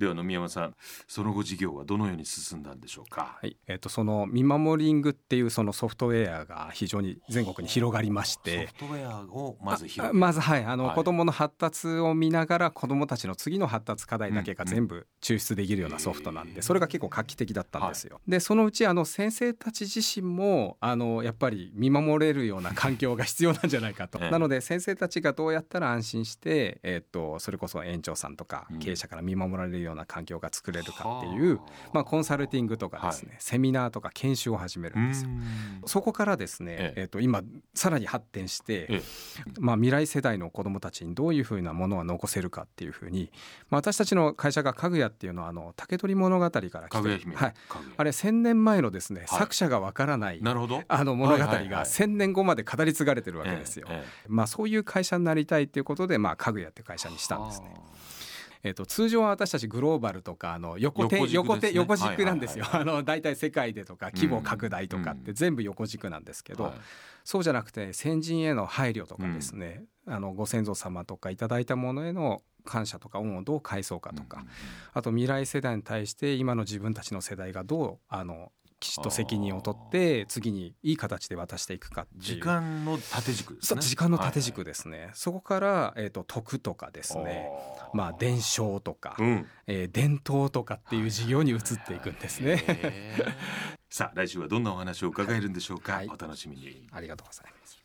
では野宮山さんその後事業はどのように進んだんでしょうか？はい。えー、とその見守リングっていうそのソフトウェアが非常に全国に広がりまして。ソフトウェアをまず広あまずはい。あの、はい。子どもの発達を見ながら子どもたちの次の発達課題だけが全部抽出できるようなソフトなんで、それが結構画期的だったんですよ。でそのうちあの先生たち自身もあのやっぱり見守れるような環境が必要なんじゃないかと。ええ。なので先生たちがどうやったら安心して、えっとそれこそ園長さんとかうん。経営者から見守られるような環境が作れるかっていう、はあ。まあ、コンサルティングとかですね、セミナーとか研修を始めるんですよ。うん。そこからですね、ええ。えっと今さらに発展して、えまあ、未来世代の子どもたちにどういうふうなものは残せるかっていうふうに、まあ、私たちの会社がかぐやっていうのはあの竹取物語から来てはい、あれ1,000年前のですね、はい。作者がわからないなるほど。あの物語はいはいはい。が1,000年後まで語り継がれてるわけですよ。えええまあ、そういう会社になりたいっていうことで、まあ、かぐやっていう会社にしたんですね。えっと通常は私たちグローバルとかあの横手横ね。横軸なんですよ。はいはいあの大体世界でとか規模拡大とかって全部横軸なんですけど、はい。そうじゃなくて先人への配慮とかですね、あのご先祖様とかいただいたものへの感謝とか恩をどう返そうかとか、あと未来世代に対して今の自分たちの世代がどうあのきちっと責任を取って次にいい形で渡していくか時間の縦軸ですね。時間の縦軸ですね、そこから、えー、と徳とかですね。まあ伝承とか、うん。えー伝統とかっていう事業に移っていくんですね。さあ来週はどんなお話を伺えるんでしょうか、はい。お楽しみに。ありがとうございます。